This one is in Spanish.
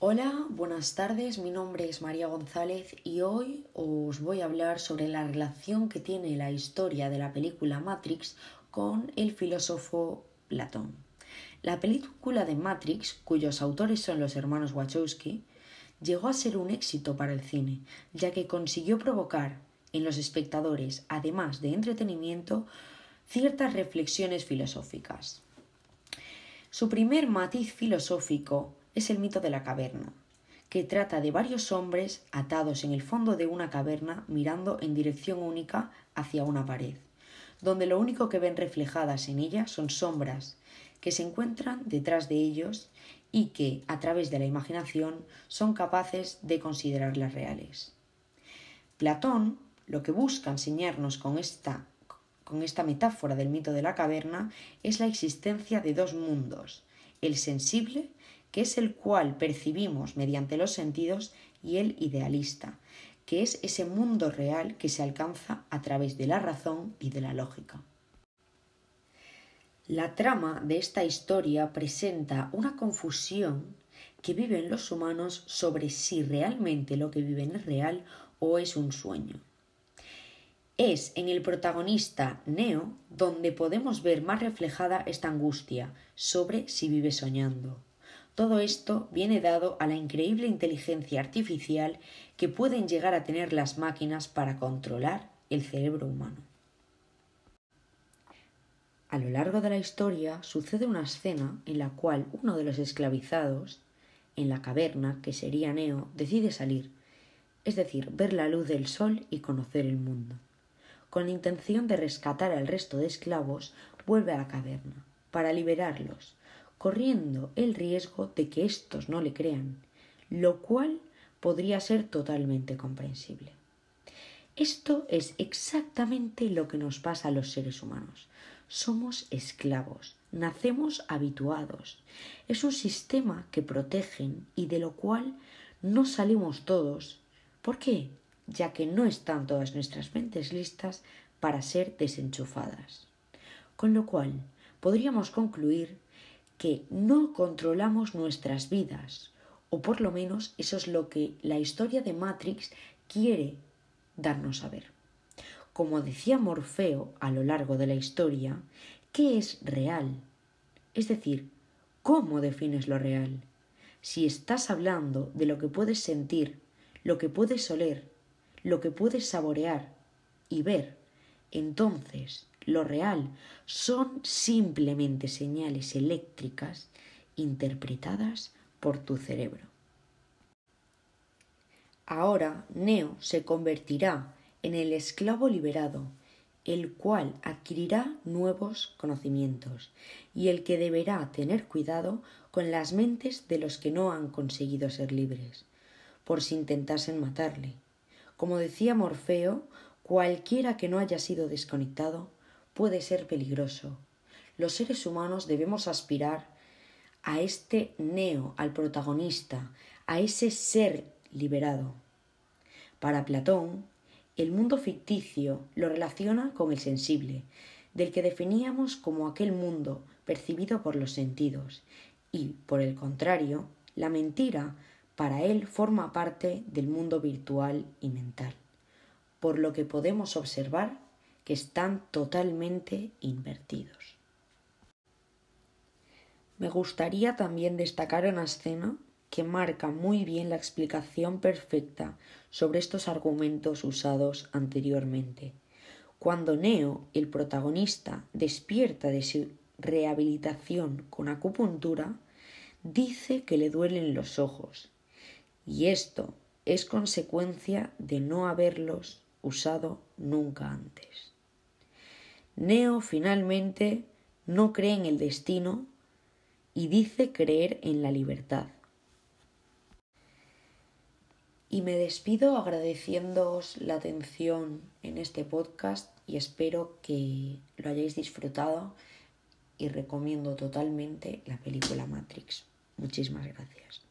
Hola, buenas tardes, mi nombre es María González y hoy os voy a hablar sobre la relación que tiene la historia de la película Matrix con el filósofo Platón. La película de Matrix, cuyos autores son los hermanos Wachowski, llegó a ser un éxito para el cine, ya que consiguió provocar en los espectadores, además de entretenimiento, ciertas reflexiones filosóficas. Su primer matiz filosófico es el mito de la caverna, que trata de varios hombres atados en el fondo de una caverna mirando en dirección única hacia una pared, donde lo único que ven reflejadas en ella son sombras que se encuentran detrás de ellos y que, a través de la imaginación, son capaces de considerarlas reales. Platón lo que busca enseñarnos con esta, con esta metáfora del mito de la caverna es la existencia de dos mundos, el sensible, que es el cual percibimos mediante los sentidos, y el idealista, que es ese mundo real que se alcanza a través de la razón y de la lógica. La trama de esta historia presenta una confusión que viven los humanos sobre si realmente lo que viven es real o es un sueño. Es en el protagonista Neo donde podemos ver más reflejada esta angustia sobre si vive soñando. Todo esto viene dado a la increíble inteligencia artificial que pueden llegar a tener las máquinas para controlar el cerebro humano. A lo largo de la historia sucede una escena en la cual uno de los esclavizados en la caverna, que sería Neo, decide salir, es decir, ver la luz del sol y conocer el mundo. Con la intención de rescatar al resto de esclavos, vuelve a la caverna, para liberarlos, corriendo el riesgo de que éstos no le crean, lo cual podría ser totalmente comprensible. Esto es exactamente lo que nos pasa a los seres humanos. Somos esclavos, nacemos habituados. Es un sistema que protegen y de lo cual no salimos todos. ¿Por qué? Ya que no están todas nuestras mentes listas para ser desenchufadas. Con lo cual, podríamos concluir que no controlamos nuestras vidas, o por lo menos eso es lo que la historia de Matrix quiere darnos a ver. Como decía Morfeo a lo largo de la historia, ¿qué es real? Es decir, ¿cómo defines lo real? Si estás hablando de lo que puedes sentir, lo que puedes oler, lo que puedes saborear y ver, entonces lo real son simplemente señales eléctricas interpretadas por tu cerebro. Ahora Neo se convertirá en el esclavo liberado, el cual adquirirá nuevos conocimientos y el que deberá tener cuidado con las mentes de los que no han conseguido ser libres, por si intentasen matarle. Como decía Morfeo, cualquiera que no haya sido desconectado puede ser peligroso. Los seres humanos debemos aspirar a este neo, al protagonista, a ese ser liberado. Para Platón, el mundo ficticio lo relaciona con el sensible, del que definíamos como aquel mundo percibido por los sentidos, y, por el contrario, la mentira para él forma parte del mundo virtual y mental, por lo que podemos observar que están totalmente invertidos. Me gustaría también destacar una escena que marca muy bien la explicación perfecta sobre estos argumentos usados anteriormente. Cuando Neo, el protagonista, despierta de su rehabilitación con acupuntura, dice que le duelen los ojos, y esto es consecuencia de no haberlos usado nunca antes. Neo finalmente no cree en el destino y dice creer en la libertad. Y me despido agradeciéndoos la atención en este podcast y espero que lo hayáis disfrutado y recomiendo totalmente la película Matrix. Muchísimas gracias.